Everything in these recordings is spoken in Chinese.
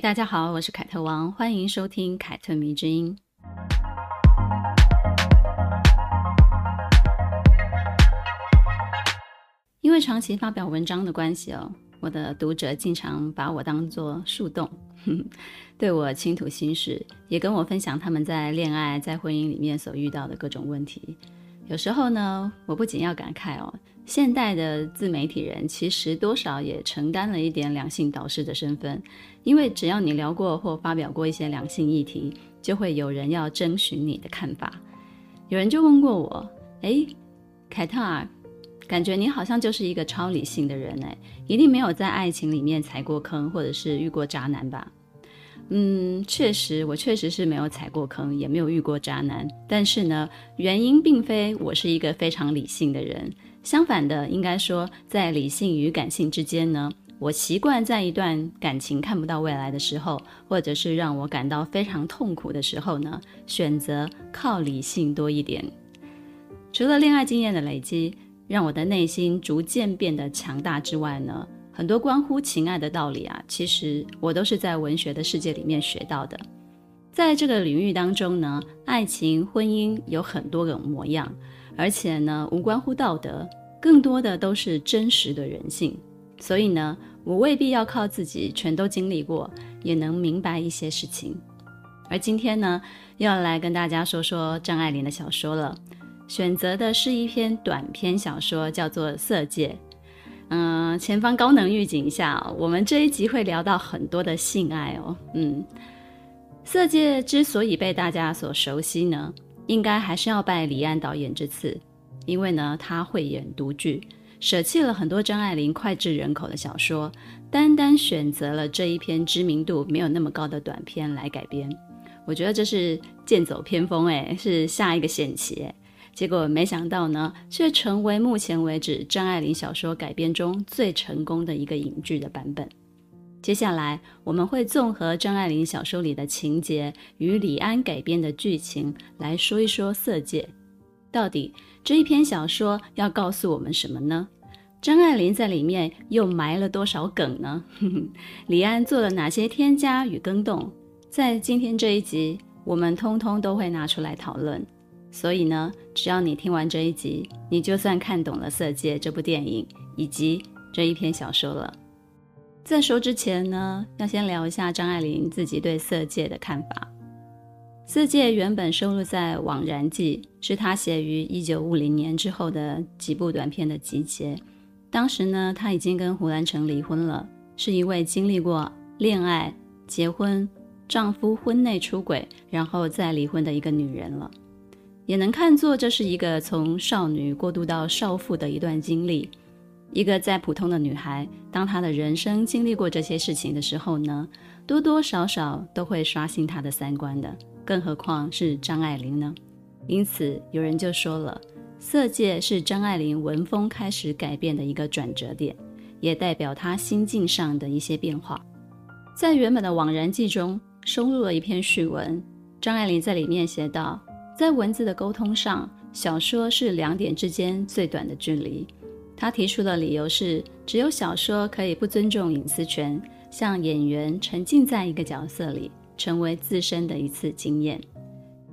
大家好，我是凯特王，欢迎收听凯特迷之音。因为长期发表文章的关系哦，我的读者经常把我当作树洞，对我倾吐心事，也跟我分享他们在恋爱、在婚姻里面所遇到的各种问题。有时候呢，我不仅要感慨哦，现代的自媒体人其实多少也承担了一点两性导师的身份，因为只要你聊过或发表过一些两性议题，就会有人要征询你的看法。有人就问过我，哎，凯特啊。感觉你好像就是一个超理性的人哎，一定没有在爱情里面踩过坑，或者是遇过渣男吧？嗯，确实，我确实是没有踩过坑，也没有遇过渣男。但是呢，原因并非我是一个非常理性的人，相反的，应该说，在理性与感性之间呢，我习惯在一段感情看不到未来的时候，或者是让我感到非常痛苦的时候呢，选择靠理性多一点。除了恋爱经验的累积。让我的内心逐渐变得强大之外呢，很多关乎情爱的道理啊，其实我都是在文学的世界里面学到的。在这个领域当中呢，爱情、婚姻有很多种模样，而且呢，无关乎道德，更多的都是真实的人性。所以呢，我未必要靠自己全都经历过，也能明白一些事情。而今天呢，要来跟大家说说张爱玲的小说了。选择的是一篇短篇小说，叫做《色戒》。嗯，前方高能预警一下，我们这一集会聊到很多的性爱哦。嗯，《色戒》之所以被大家所熟悉呢，应该还是要拜李安导演之赐，因为呢，他会演独剧，舍弃了很多张爱玲脍炙人口的小说，单单选择了这一篇知名度没有那么高的短篇来改编。我觉得这是剑走偏锋，哎，是下一个险棋，结果没想到呢，却成为目前为止张爱玲小说改编中最成功的一个影剧的版本。接下来我们会综合张爱玲小说里的情节与李安改编的剧情来说一说《色戒》，到底这一篇小说要告诉我们什么呢？张爱玲在里面又埋了多少梗呢？李安做了哪些添加与更动？在今天这一集，我们通通都会拿出来讨论。所以呢，只要你听完这一集，你就算看懂了《色戒》这部电影以及这一篇小说了。在说之前呢，要先聊一下张爱玲自己对《色戒》的看法。《色戒》原本收录在《枉然记》，是她写于一九五零年之后的几部短片的集结。当时呢，她已经跟胡兰成离婚了，是一位经历过恋爱、结婚、丈夫婚内出轨，然后再离婚的一个女人了。也能看作这是一个从少女过渡到少妇的一段经历。一个再普通的女孩，当她的人生经历过这些事情的时候呢，多多少少都会刷新她的三观的。更何况是张爱玲呢？因此，有人就说了，《色戒》是张爱玲文风开始改变的一个转折点，也代表她心境上的一些变化。在原本的《枉然记》中收录了一篇序文，张爱玲在里面写道。在文字的沟通上，小说是两点之间最短的距离。他提出的理由是，只有小说可以不尊重隐私权，像演员沉浸在一个角色里，成为自身的一次经验。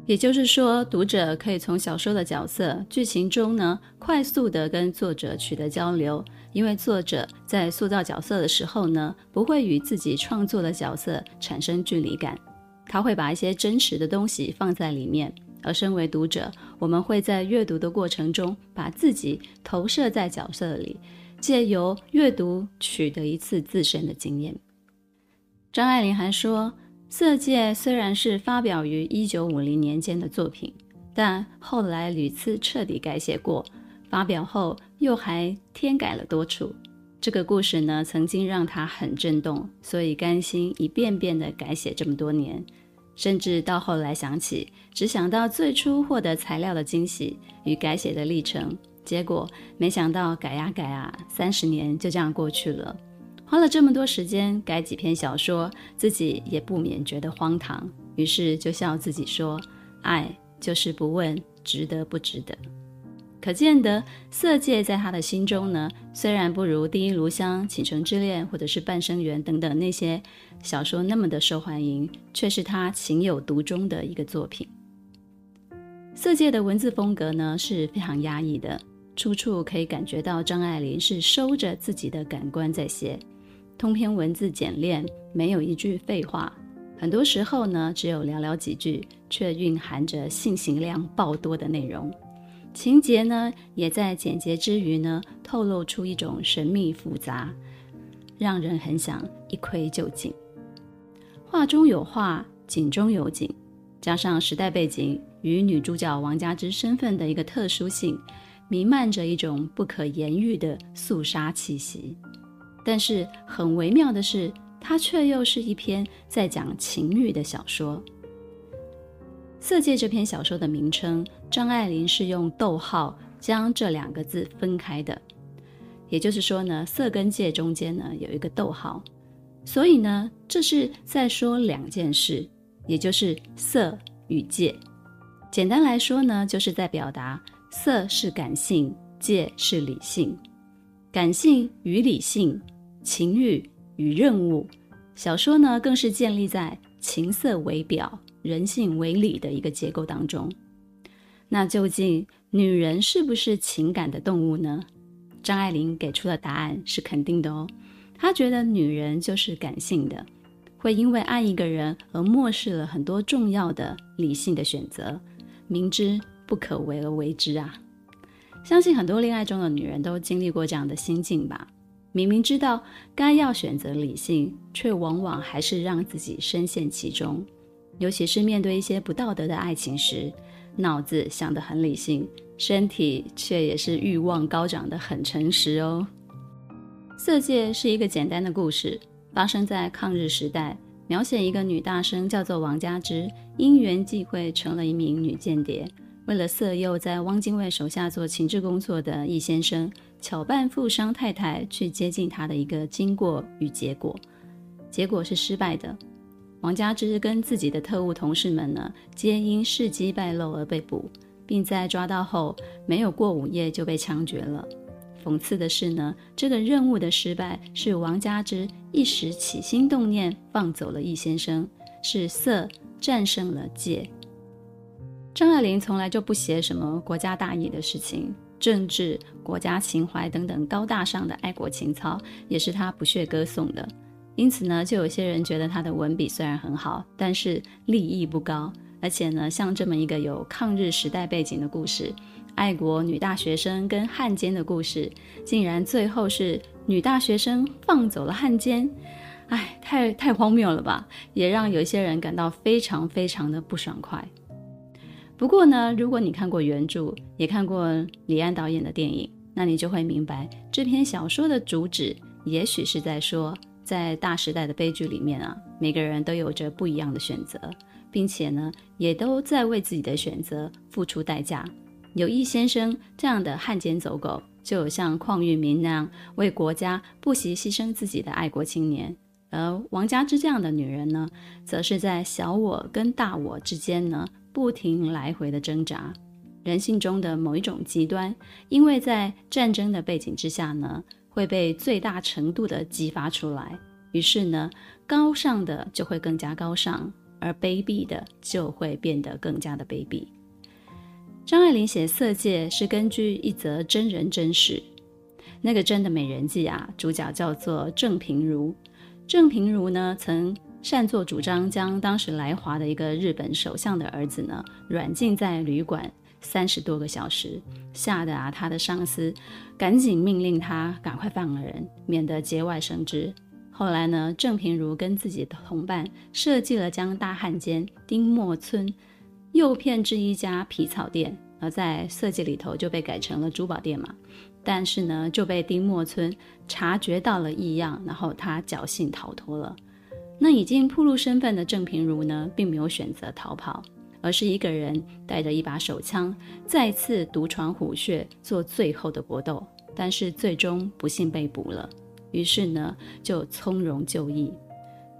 也就是说，读者可以从小说的角色剧情中呢，快速地跟作者取得交流，因为作者在塑造角色的时候呢，不会与自己创作的角色产生距离感，他会把一些真实的东西放在里面。而身为读者，我们会在阅读的过程中把自己投射在角色里，借由阅读取得一次自身的经验。张爱玲还说，《色戒》虽然是发表于一九五零年间的作品，但后来屡次彻底改写过，发表后又还添改了多处。这个故事呢，曾经让她很震动，所以甘心一遍遍地改写这么多年。甚至到后来想起，只想到最初获得材料的惊喜与改写的历程，结果没想到改呀改啊，三十年就这样过去了。花了这么多时间改几篇小说，自己也不免觉得荒唐，于是就笑自己说：“爱就是不问值得不值得。”可见得色戒在他的心中呢，虽然不如《第一炉香》《倾城之恋》或者是《半生缘》等等那些小说那么的受欢迎，却是他情有独钟的一个作品。色戒的文字风格呢是非常压抑的，处处可以感觉到张爱玲是收着自己的感官在写。通篇文字简练，没有一句废话，很多时候呢只有寥寥几句，却蕴含着信息量爆多的内容。情节呢，也在简洁之余呢，透露出一种神秘复杂，让人很想一窥究竟。画中有画，景中有景，加上时代背景与女主角王佳芝身份的一个特殊性，弥漫着一种不可言喻的肃杀气息。但是很微妙的是，它却又是一篇在讲情欲的小说。《色戒》这篇小说的名称，张爱玲是用逗号将这两个字分开的，也就是说呢，“色”跟“界”中间呢有一个逗号，所以呢，这是在说两件事，也就是色与界。简单来说呢，就是在表达色是感性，界是理性，感性与理性，情欲与任务。小说呢，更是建立在情色为表。人性为里的一个结构当中，那究竟女人是不是情感的动物呢？张爱玲给出的答案是肯定的哦。她觉得女人就是感性的，会因为爱一个人而漠视了很多重要的理性的选择，明知不可为而为之啊！相信很多恋爱中的女人都经历过这样的心境吧？明明知道该要选择理性，却往往还是让自己深陷其中。尤其是面对一些不道德的爱情时，脑子想得很理性，身体却也是欲望高涨得很诚实哦。色戒是一个简单的故事，发生在抗日时代，描写一个女大生叫做王佳芝，因缘际会成了一名女间谍，为了色诱在汪精卫手下做情治工作的易先生，巧扮富商太太去接近他的一个经过与结果，结果是失败的。王佳芝跟自己的特务同事们呢，皆因事迹败露而被捕，并在抓到后没有过午夜就被枪决了。讽刺的是呢，这个任务的失败是王佳芝一时起心动念放走了易先生，是色战胜了戒。张爱玲从来就不写什么国家大义的事情，政治、国家情怀等等高大上的爱国情操，也是她不屑歌颂的。因此呢，就有些人觉得他的文笔虽然很好，但是立意不高。而且呢，像这么一个有抗日时代背景的故事，爱国女大学生跟汉奸的故事，竟然最后是女大学生放走了汉奸，哎，太太荒谬了吧！也让有些人感到非常非常的不爽快。不过呢，如果你看过原著，也看过李安导演的电影，那你就会明白，这篇小说的主旨也许是在说。在大时代的悲剧里面啊，每个人都有着不一样的选择，并且呢，也都在为自己的选择付出代价。有易先生这样的汉奸走狗，就有像邝裕民那样为国家不惜牺牲自己的爱国青年。而王佳芝这样的女人呢，则是在小我跟大我之间呢，不停来回的挣扎。人性中的某一种极端，因为在战争的背景之下呢。会被最大程度的激发出来，于是呢，高尚的就会更加高尚，而卑鄙的就会变得更加的卑鄙。张爱玲写《色戒》是根据一则真人真事，那个真的美人计啊，主角叫做郑平如。郑平如呢，曾擅作主张将当时来华的一个日本首相的儿子呢，软禁在旅馆。三十多个小时，吓得啊，他的上司赶紧命令他赶快放了人，免得节外生枝。后来呢，郑平如跟自己的同伴设计了将大汉奸丁默村诱骗至一家皮草店，而在设计里头就被改成了珠宝店嘛。但是呢，就被丁默村察觉到了异样，然后他侥幸逃脱了。那已经暴露身份的郑平如呢，并没有选择逃跑。而是一个人带着一把手枪，再次独闯虎穴，做最后的搏斗。但是最终不幸被捕了，于是呢，就从容就义。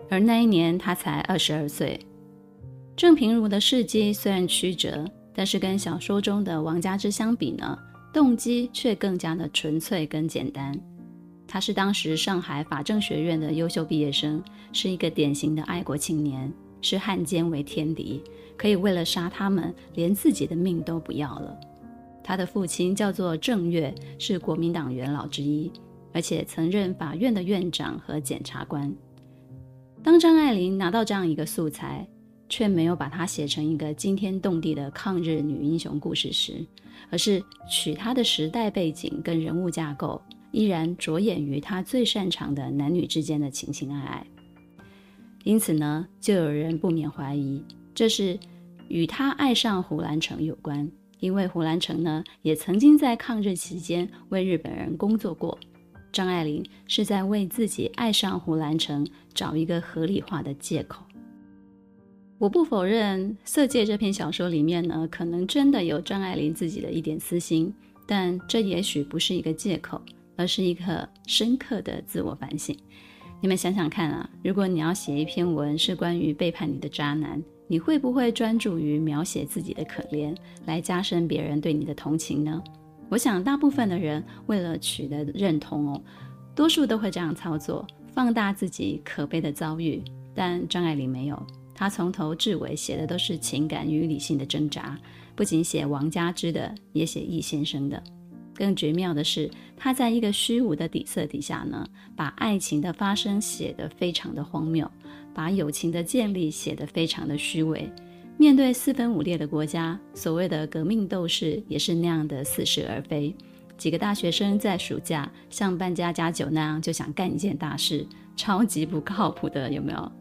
而那一年他才二十二岁。郑平如的事迹虽然曲折，但是跟小说中的王佳芝相比呢，动机却更加的纯粹跟简单。他是当时上海法政学院的优秀毕业生，是一个典型的爱国青年，视汉奸为天敌，可以为了杀他们，连自己的命都不要了。他的父亲叫做郑月，是国民党元老之一，而且曾任法院的院长和检察官。当张爱玲拿到这样一个素材，却没有把它写成一个惊天动地的抗日女英雄故事时，而是取她的时代背景跟人物架构，依然着眼于她最擅长的男女之间的情情爱爱。因此呢，就有人不免怀疑，这是与他爱上胡兰成有关，因为胡兰成呢，也曾经在抗日期间为日本人工作过。张爱玲是在为自己爱上胡兰成找一个合理化的借口。我不否认《色戒》这篇小说里面呢，可能真的有张爱玲自己的一点私心，但这也许不是一个借口，而是一个深刻的自我反省。你们想想看啊，如果你要写一篇文是关于背叛你的渣男，你会不会专注于描写自己的可怜，来加深别人对你的同情呢？我想，大部分的人为了取得认同哦，多数都会这样操作，放大自己可悲的遭遇。但张爱玲没有。她从头至尾写的都是情感与理性的挣扎，不仅写王佳芝的，也写易先生的。更绝妙的是，他在一个虚无的底色底下呢，把爱情的发生写得非常的荒谬，把友情的建立写得非常的虚伪。面对四分五裂的国家，所谓的革命斗士也是那样的似是而非。几个大学生在暑假像扮家家酒那样就想干一件大事，超级不靠谱的，有没有？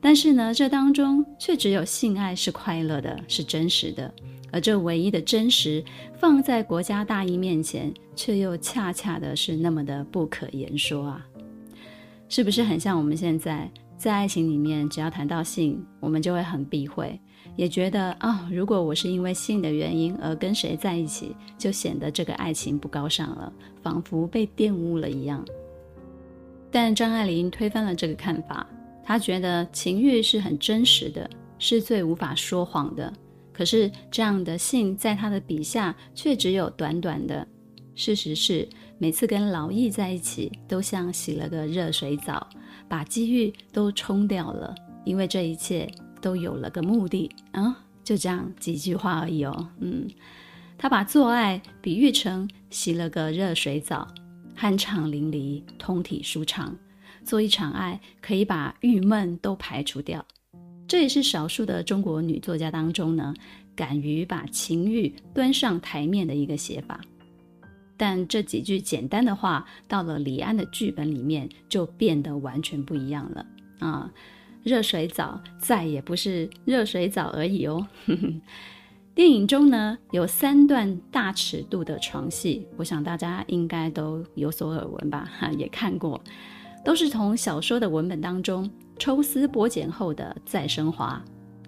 但是呢，这当中却只有性爱是快乐的，是真实的，而这唯一的真实放在国家大义面前，却又恰恰的是那么的不可言说啊！是不是很像我们现在在爱情里面，只要谈到性，我们就会很避讳，也觉得、哦，如果我是因为性的原因而跟谁在一起，就显得这个爱情不高尚了，仿佛被玷污了一样。但张爱玲推翻了这个看法。她觉得情欲是很真实的，是最无法说谎的。可是这样的信在他的笔下却只有短短的。事实是，每次跟劳役在一起，都像洗了个热水澡，把机遇都冲掉了。因为这一切都有了个目的啊，就这样几句话而已哦。嗯，他把做爱比喻成洗了个热水澡，酣畅淋漓，通体舒畅。做一场爱，可以把郁闷都排除掉，这也是少数的中国女作家当中呢，敢于把情欲端上台面的一个写法。但这几句简单的话，到了李安的剧本里面，就变得完全不一样了啊！热水澡再也不是热水澡而已哦。电影中呢，有三段大尺度的床戏，我想大家应该都有所耳闻吧，哈，也看过。都是从小说的文本当中抽丝剥茧后的再升华。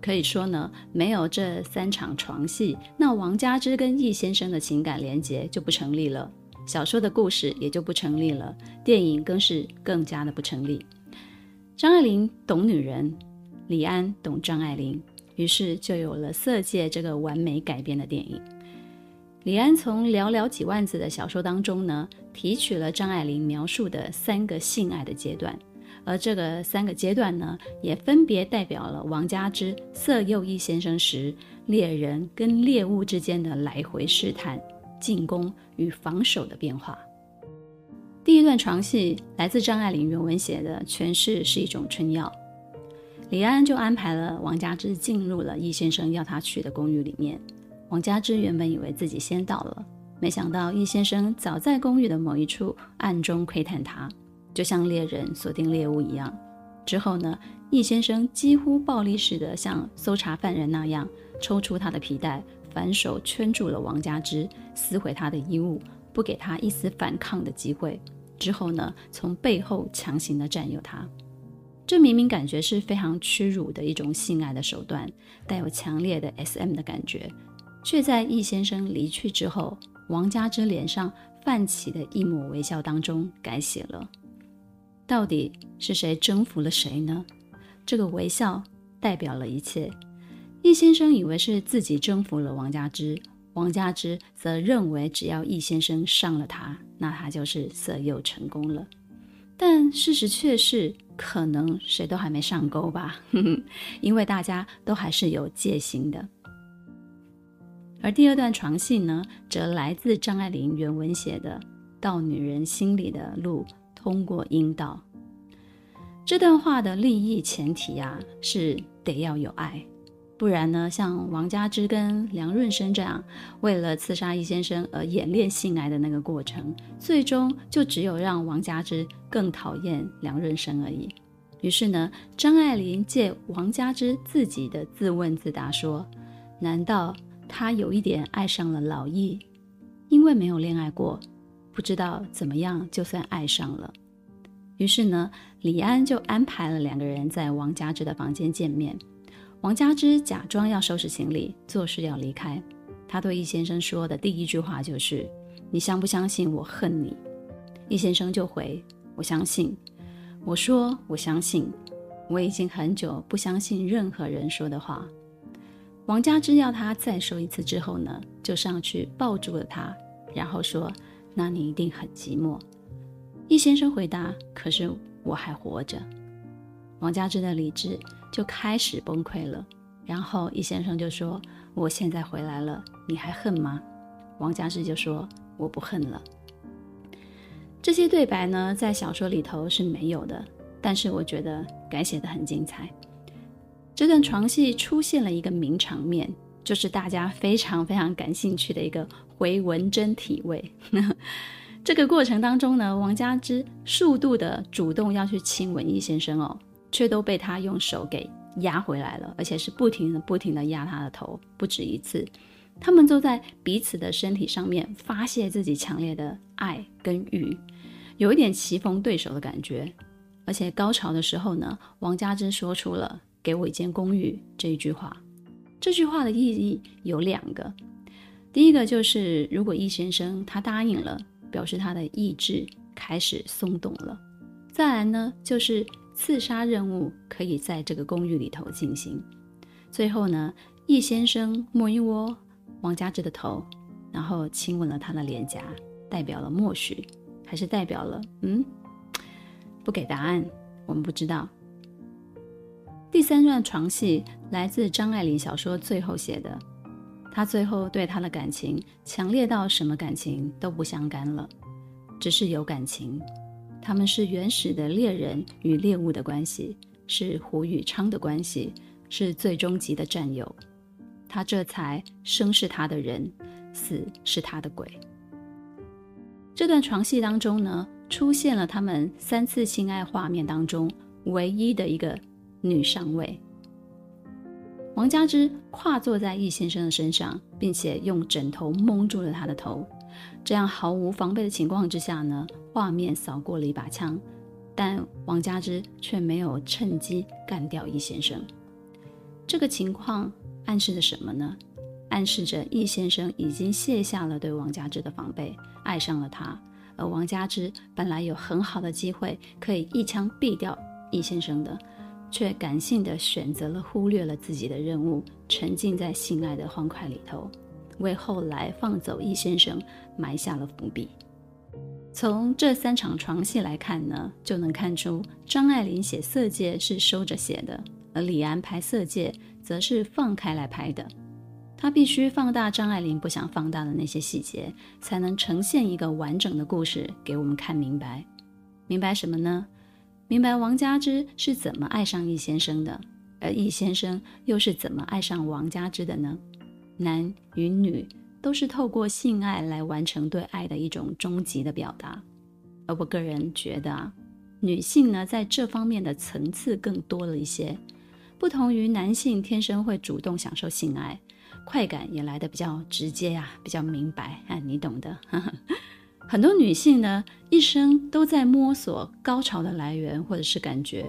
可以说呢，没有这三场床戏，那王佳芝跟易先生的情感连结就不成立了，小说的故事也就不成立了，电影更是更加的不成立。张爱玲懂女人，李安懂张爱玲，于是就有了《色戒》这个完美改编的电影。李安从寥寥几万字的小说当中呢，提取了张爱玲描述的三个性爱的阶段，而这个三个阶段呢，也分别代表了王佳芝色诱易先生时猎人跟猎物之间的来回试探、进攻与防守的变化。第一段床戏来自张爱玲原文写的诠释是一种春药，李安就安排了王佳芝进入了易先生要她去的公寓里面。王佳芝原本以为自己先到了，没想到易先生早在公寓的某一处暗中窥探他，就像猎人锁定猎物一样。之后呢，易先生几乎暴力似的像搜查犯人那样抽出他的皮带，反手圈住了王佳芝，撕毁他的衣物，不给他一丝反抗的机会。之后呢，从背后强行的占有他。这明明感觉是非常屈辱的一种性爱的手段，带有强烈的 SM 的感觉，却在易先生离去之后，王佳芝脸上泛起的一抹微笑当中改写了。到底是谁征服了谁呢？这个微笑代表了一切。易先生以为是自己征服了王佳芝，王佳芝则认为只要易先生上了他，那他就是色诱成功了。但事实却是，可能谁都还没上钩吧，因为大家都还是有戒心的。而第二段床戏呢，则来自张爱玲原文写的“到女人心里的路通过阴道”。这段话的立意前提啊，是得要有爱。不然呢，像王佳芝跟梁润生这样，为了刺杀易先生而演练性爱的那个过程，最终就只有让王佳芝更讨厌梁润生而已。于是呢，张爱玲借王佳芝自己的自问自答说：“难道她有一点爱上了老易？因为没有恋爱过，不知道怎么样就算爱上了。”于是呢，李安就安排了两个人在王佳芝的房间见面。王佳芝假装要收拾行李，作势要离开。他对易先生说的第一句话就是：“你相不相信我恨你？”易先生就回：“我相信。”我说：“我相信。”我已经很久不相信任何人说的话。王佳芝要他再说一次之后呢，就上去抱住了他，然后说：“那你一定很寂寞。”易先生回答：“可是我还活着。”王佳芝的理智就开始崩溃了，然后易先生就说：“我现在回来了，你还恨吗？”王佳芝就说：“我不恨了。”这些对白呢，在小说里头是没有的，但是我觉得改写的很精彩。这段床戏出现了一个名场面，就是大家非常非常感兴趣的一个回文珍体味。这个过程当中呢，王佳芝数度的主动要去亲吻易先生哦。却都被他用手给压回来了，而且是不停的、不停的压他的头，不止一次。他们都在彼此的身体上面发泄自己强烈的爱跟欲，有一点棋逢对手的感觉。而且高潮的时候呢，王佳芝说出了“给我一间公寓”这一句话。这句话的意义有两个，第一个就是如果易先生他答应了，表示他的意志开始松动了。再来呢，就是。刺杀任务可以在这个公寓里头进行。最后呢，易先生摸一摸王佳芝的头，然后亲吻了她的脸颊，代表了默许，还是代表了嗯？不给答案，我们不知道。第三段床戏来自张爱玲小说最后写的，他最后对他的感情强烈到什么感情都不相干了，只是有感情。他们是原始的猎人与猎物的关系，是胡与昌的关系，是最终极的战友。他这才生是他的人，死是他的鬼。这段床戏当中呢，出现了他们三次性爱画面当中唯一的一个女上位。王佳芝跨坐在易先生的身上，并且用枕头蒙住了他的头。这样毫无防备的情况之下呢，画面扫过了一把枪，但王佳芝却没有趁机干掉易先生。这个情况暗示着什么呢？暗示着易先生已经卸下了对王佳芝的防备，爱上了他。而王佳芝本来有很好的机会可以一枪毙掉易先生的，却感性地选择了忽略了自己的任务，沉浸在性爱的欢快里头。为后来放走易先生埋下了伏笔。从这三场床戏来看呢，就能看出张爱玲写《色戒》是收着写的，而李安拍《色戒》则是放开来拍的。他必须放大张爱玲不想放大的那些细节，才能呈现一个完整的故事给我们看明白。明白什么呢？明白王佳芝是怎么爱上易先生的，而易先生又是怎么爱上王佳芝的呢？男与女都是透过性爱来完成对爱的一种终极的表达，而我个人觉得啊，女性呢在这方面的层次更多了一些，不同于男性天生会主动享受性爱，快感也来得比较直接呀、比较明白，啊，你懂的。很多女性呢一生都在摸索高潮的来源或者是感觉，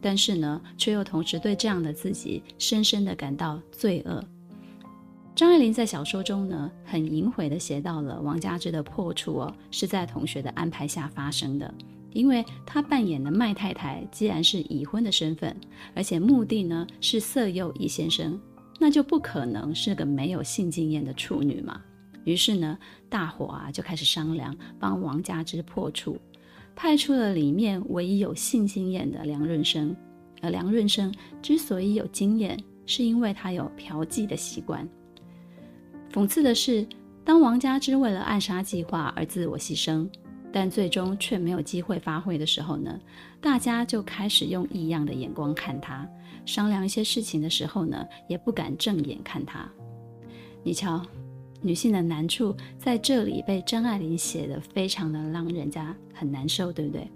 但是呢，却又同时对这样的自己深深的感到罪恶。张爱玲在小说中呢，很隐晦的写到了王佳芝的破处哦，是在同学的安排下发生的。因为她扮演的麦太太既然是已婚的身份，而且目的呢是色诱易先生，那就不可能是个没有性经验的处女嘛。于是呢，大伙啊就开始商量，帮王佳芝破处。派出了里面唯一有性经验的梁润生，而梁润生之所以有经验，是因为他有嫖妓的习惯。讽刺的是，当王佳芝为了暗杀计划而自我牺牲，但最终却没有机会发挥的时候呢，大家就开始用异样的眼光看他，商量一些事情的时候呢，也不敢正眼看他。你瞧。女性的难处在这里被张爱玲写得非常的让人家很难受，对不对？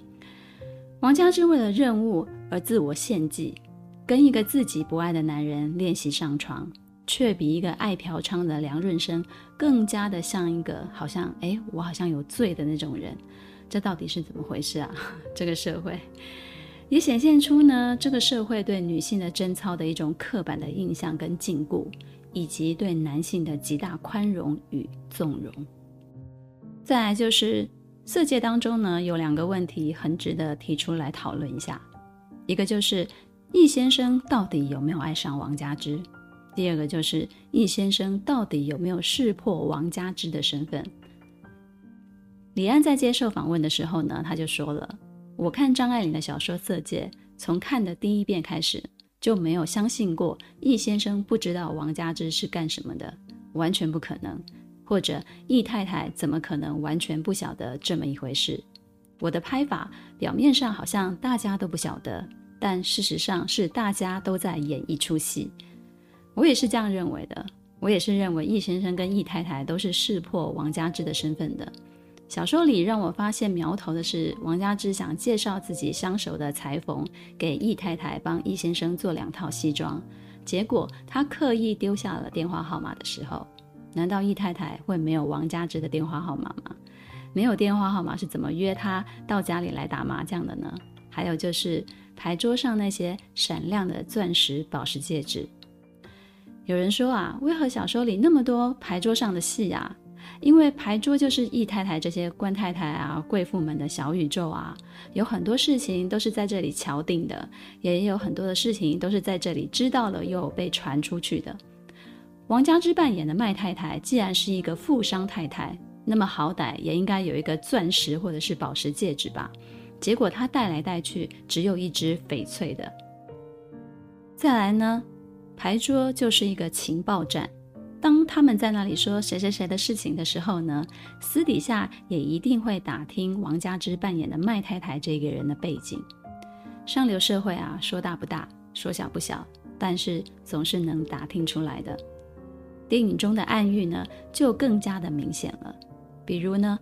王佳芝为了任务而自我献祭，跟一个自己不爱的男人练习上床，却比一个爱嫖娼的梁润生更加的像一个好像哎，我好像有罪的那种人，这到底是怎么回事啊？这个社会也显现出呢，这个社会对女性的贞操的一种刻板的印象跟禁锢。以及对男性的极大宽容与纵容。再来就是色戒当中呢，有两个问题很值得提出来讨论一下，一个就是易先生到底有没有爱上王佳芝？第二个就是易先生到底有没有识破王佳芝的身份？李安在接受访问的时候呢，他就说了：“我看张爱玲的小说《色戒》，从看的第一遍开始。”就没有相信过易先生不知道王佳芝是干什么的，完全不可能。或者易太太怎么可能完全不晓得这么一回事？我的拍法表面上好像大家都不晓得，但事实上是大家都在演一出戏。我也是这样认为的，我也是认为易先生跟易太太都是识破王佳芝的身份的。小说里让我发现苗头的是，王佳芝想介绍自己相熟的裁缝给易太太帮易先生做两套西装，结果他刻意丢下了电话号码的时候，难道易太太会没有王佳芝的电话号码吗？没有电话号码是怎么约他到家里来打麻将的呢？还有就是牌桌上那些闪亮的钻石宝石戒指，有人说啊，为何小说里那么多牌桌上的戏啊？因为牌桌就是易太太这些官太太啊、贵妇们的小宇宙啊，有很多事情都是在这里敲定的，也有很多的事情都是在这里知道了又被传出去的。王佳芝扮演的麦太太既然是一个富商太太，那么好歹也应该有一个钻石或者是宝石戒指吧？结果她带来带去只有一只翡翠的。再来呢，牌桌就是一个情报站。当他们在那里说谁谁谁的事情的时候呢，私底下也一定会打听王佳芝扮演的麦太太这个人的背景。上流社会啊，说大不大，说小不小，但是总是能打听出来的。电影中的暗喻呢，就更加的明显了。比如呢，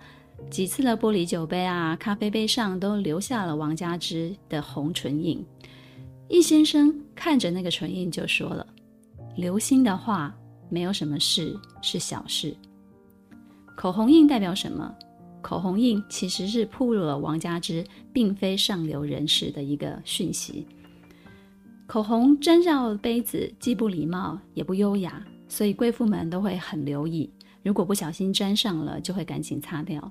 几次的玻璃酒杯啊、咖啡杯上都留下了王佳芝的红唇印。易先生看着那个唇印就说了：“留心的话。”没有什么事是小事。口红印代表什么？口红印其实是暴露了王佳芝并非上流人士的一个讯息。口红沾上杯子，既不礼貌也不优雅，所以贵妇们都会很留意。如果不小心沾上了，就会赶紧擦掉。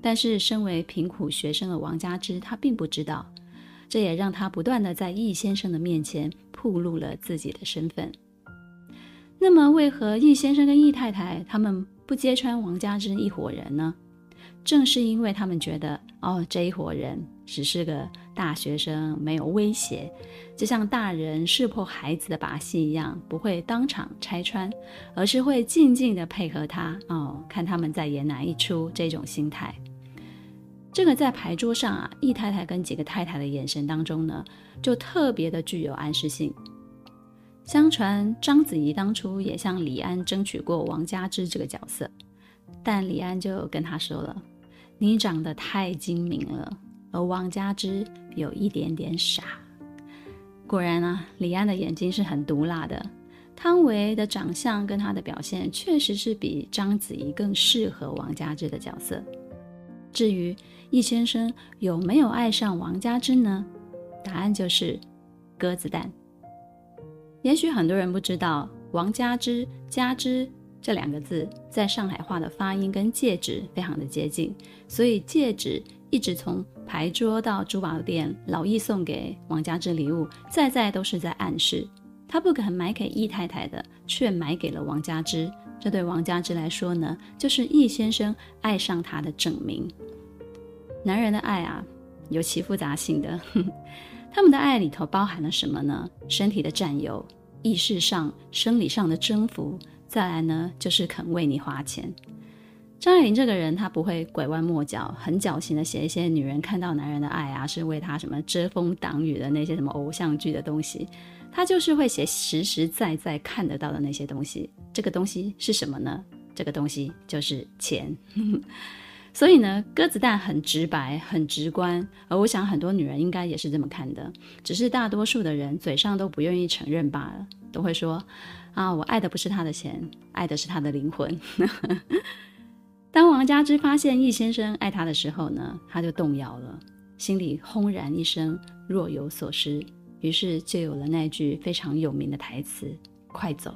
但是身为贫苦学生的王佳芝，她并不知道，这也让她不断的在易先生的面前暴露了自己的身份。那么，为何易先生跟易太太他们不揭穿王家珍一伙人呢？正是因为他们觉得，哦，这一伙人只是个大学生，没有威胁，就像大人识破孩子的把戏一样，不会当场拆穿，而是会静静的配合他，哦，看他们在演哪一出，这种心态。这个在牌桌上啊，易太太跟几个太太的眼神当中呢，就特别的具有暗示性。相传章子怡当初也向李安争取过王佳芝这个角色，但李安就跟他说了：“你长得太精明了，而王佳芝有一点点傻。”果然啊，李安的眼睛是很毒辣的。汤唯的长相跟她的表现确实是比章子怡更适合王佳芝的角色。至于易先生有没有爱上王佳芝呢？答案就是鸽子蛋。也许很多人不知道，王佳芝、家之这两个字在上海话的发音跟戒指非常的接近，所以戒指一直从牌桌到珠宝店，老易送给王佳芝礼物，在在都是在暗示他不肯买给易太太的，却买给了王佳芝。这对王佳芝来说呢，就是易先生爱上她的证明。男人的爱啊，有其复杂性的。他们的爱里头包含了什么呢？身体的占有、意识上、生理上的征服，再来呢，就是肯为你花钱。张爱玲这个人，她不会拐弯抹角，很矫情的写一些女人看到男人的爱啊，是为他什么遮风挡雨的那些什么偶像剧的东西。她就是会写实实在在看得到的那些东西。这个东西是什么呢？这个东西就是钱。所以呢，鸽子蛋很直白，很直观，而我想很多女人应该也是这么看的，只是大多数的人嘴上都不愿意承认罢了，都会说：“啊，我爱的不是他的钱，爱的是他的灵魂。”当王佳芝发现易先生爱她的时候呢，她就动摇了，心里轰然一声，若有所失，于是就有了那句非常有名的台词：“快走。”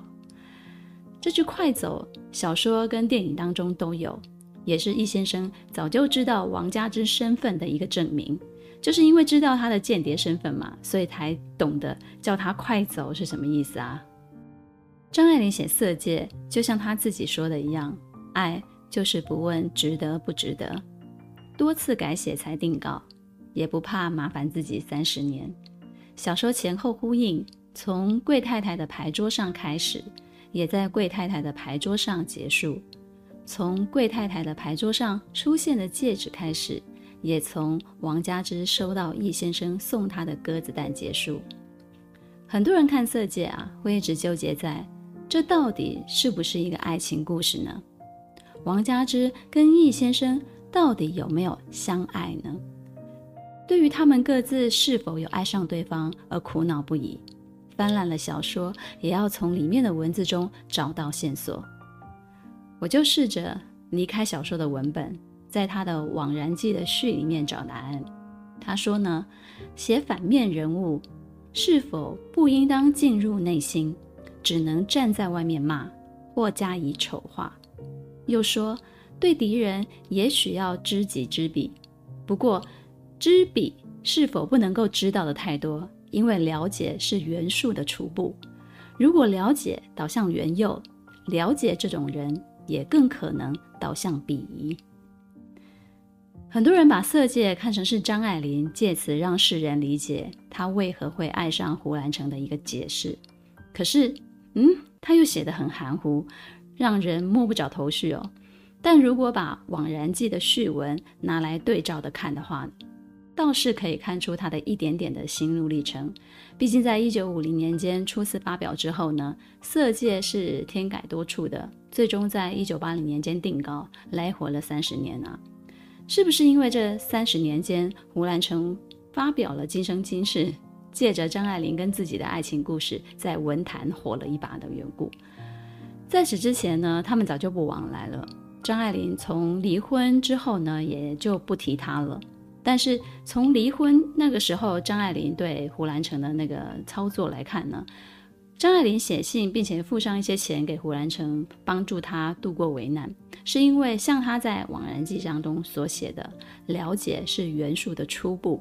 这句“快走”，小说跟电影当中都有。也是易先生早就知道王佳芝身份的一个证明，就是因为知道她的间谍身份嘛，所以才懂得叫她快走是什么意思啊？张爱玲写《色戒》，就像她自己说的一样，爱就是不问值得不值得，多次改写才定稿，也不怕麻烦自己三十年。小说前后呼应，从贵太太的牌桌上开始，也在贵太太的牌桌上结束。从贵太太的牌桌上出现的戒指开始，也从王佳芝收到易先生送她的鸽子蛋结束。很多人看《色戒》啊，会一直纠结在这到底是不是一个爱情故事呢？王佳芝跟易先生到底有没有相爱呢？对于他们各自是否有爱上对方而苦恼不已，翻烂了小说，也要从里面的文字中找到线索。我就试着离开小说的文本，在他的《枉然记》的序里面找答案。他说呢，写反面人物是否不应当进入内心，只能站在外面骂或加以丑化？又说，对敌人也许要知己知彼，不过知彼是否不能够知道的太多？因为了解是元术的初步，如果了解导向元佑，了解这种人。也更可能导向鄙夷。很多人把《色戒》看成是张爱玲借此让世人理解她为何会爱上胡兰成的一个解释。可是，嗯，他又写得很含糊，让人摸不着头绪哦。但如果把《枉然记》的序文拿来对照的看的话，倒是可以看出他的一点点的心路历程。毕竟，在一九五零年间初次发表之后呢，《色戒》是添改多处的，最终在一九八零年间定稿，来活了三十年啊！是不是因为这三十年间，胡兰成发表了《今生今世》，借着张爱玲跟自己的爱情故事，在文坛火了一把的缘故？在此之前呢，他们早就不往来了。张爱玲从离婚之后呢，也就不提他了。但是从离婚那个时候，张爱玲对胡兰成的那个操作来看呢，张爱玲写信并且付上一些钱给胡兰成，帮助他度过危难，是因为像他在《枉然记》当中所写的，了解是元术的初步。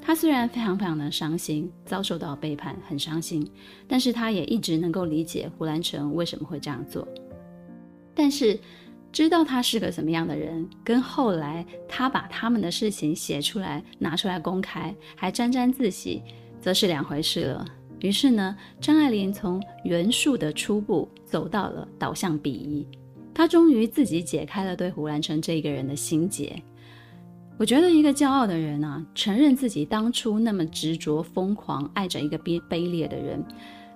他虽然非常非常的伤心，遭受到背叛，很伤心，但是他也一直能够理解胡兰成为什么会这样做。但是。知道他是个什么样的人，跟后来他把他们的事情写出来，拿出来公开，还沾沾自喜，则是两回事了。于是呢，张爱玲从元术的初步走到了导向鄙夷，她终于自己解开了对胡兰成这一个人的心结。我觉得一个骄傲的人啊，承认自己当初那么执着、疯狂爱着一个卑卑劣的人，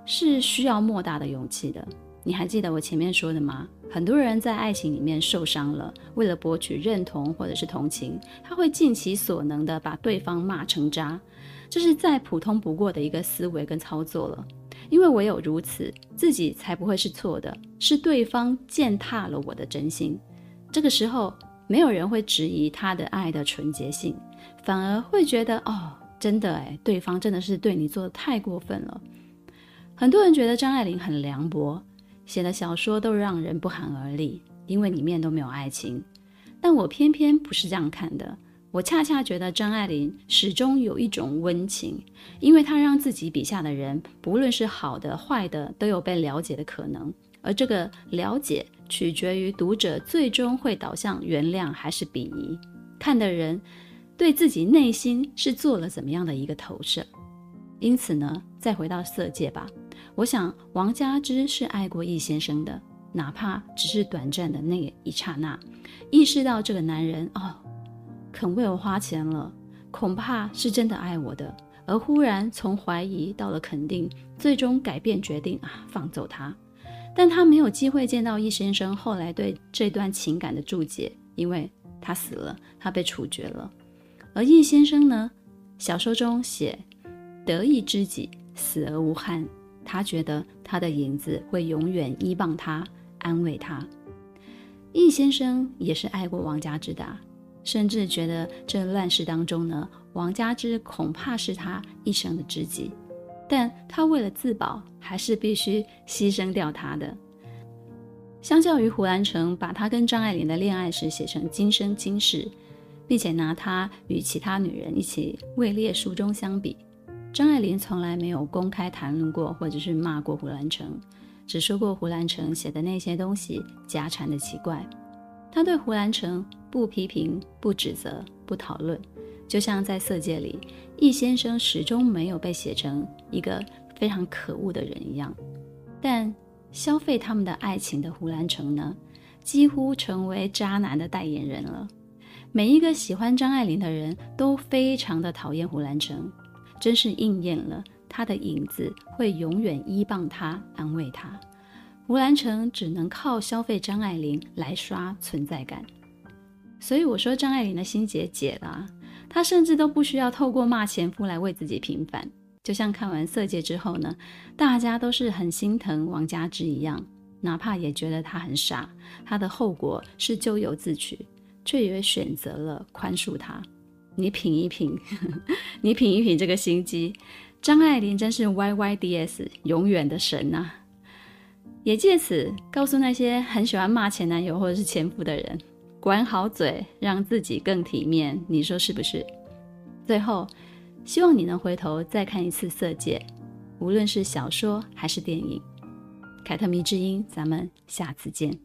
是需要莫大的勇气的。你还记得我前面说的吗？很多人在爱情里面受伤了，为了博取认同或者是同情，他会尽其所能的把对方骂成渣，这是再普通不过的一个思维跟操作了。因为唯有如此，自己才不会是错的，是对方践踏了我的真心。这个时候，没有人会质疑他的爱的纯洁性，反而会觉得哦，真的哎，对方真的是对你做的太过分了。很多人觉得张爱玲很凉薄，写的小说都让人不寒而栗，因为里面都没有爱情。但我偏偏不是这样看的，我恰恰觉得张爱玲始终有一种温情，因为她让自己笔下的人，不论是好的坏的，都有被了解的可能。而这个了解，取决于读者最终会导向原谅还是鄙夷，看的人对自己内心是做了怎么样的一个投射。因此呢，再回到色戒吧。我想，王佳芝是爱过易先生的，哪怕只是短暂的那一刹那，意识到这个男人哦，肯为我花钱了，恐怕是真的爱我的。而忽然从怀疑到了肯定，最终改变决定啊，放走他。但他没有机会见到易先生后来对这段情感的注解，因为他死了，他被处决了。而易先生呢，小说中写得意知己死而无憾。他觉得他的影子会永远依傍他，安慰他。易先生也是爱过王家之的，甚至觉得这乱世当中呢，王佳芝恐怕是他一生的知己。但他为了自保，还是必须牺牲掉他的。相较于胡兰成把他跟张爱玲的恋爱史写成今生今世，并且拿他与其他女人一起位列书中相比。张爱玲从来没有公开谈论过，或者是骂过胡兰成，只说过胡兰成写的那些东西家产的奇怪。他对胡兰成不批评、不指责、不讨论，就像在《色戒》里，易先生始终没有被写成一个非常可恶的人一样。但消费他们的爱情的胡兰成呢，几乎成为渣男的代言人了。每一个喜欢张爱玲的人都非常的讨厌胡兰成。真是应验了，他的影子会永远依傍他，安慰他。胡兰成只能靠消费张爱玲来刷存在感。所以我说张爱玲的心结解了，她甚至都不需要透过骂前夫来为自己平反。就像看完《色戒》之后呢，大家都是很心疼王佳芝一样，哪怕也觉得她很傻，她的后果是咎由自取，却也选择了宽恕她。你品一品，你品一品这个心机，张爱玲真是 YYDS 永远的神呐！也借此告诉那些很喜欢骂前男友或者是前夫的人，管好嘴，让自己更体面，你说是不是？最后，希望你能回头再看一次《色戒》，无论是小说还是电影。凯特迷之音，咱们下次见。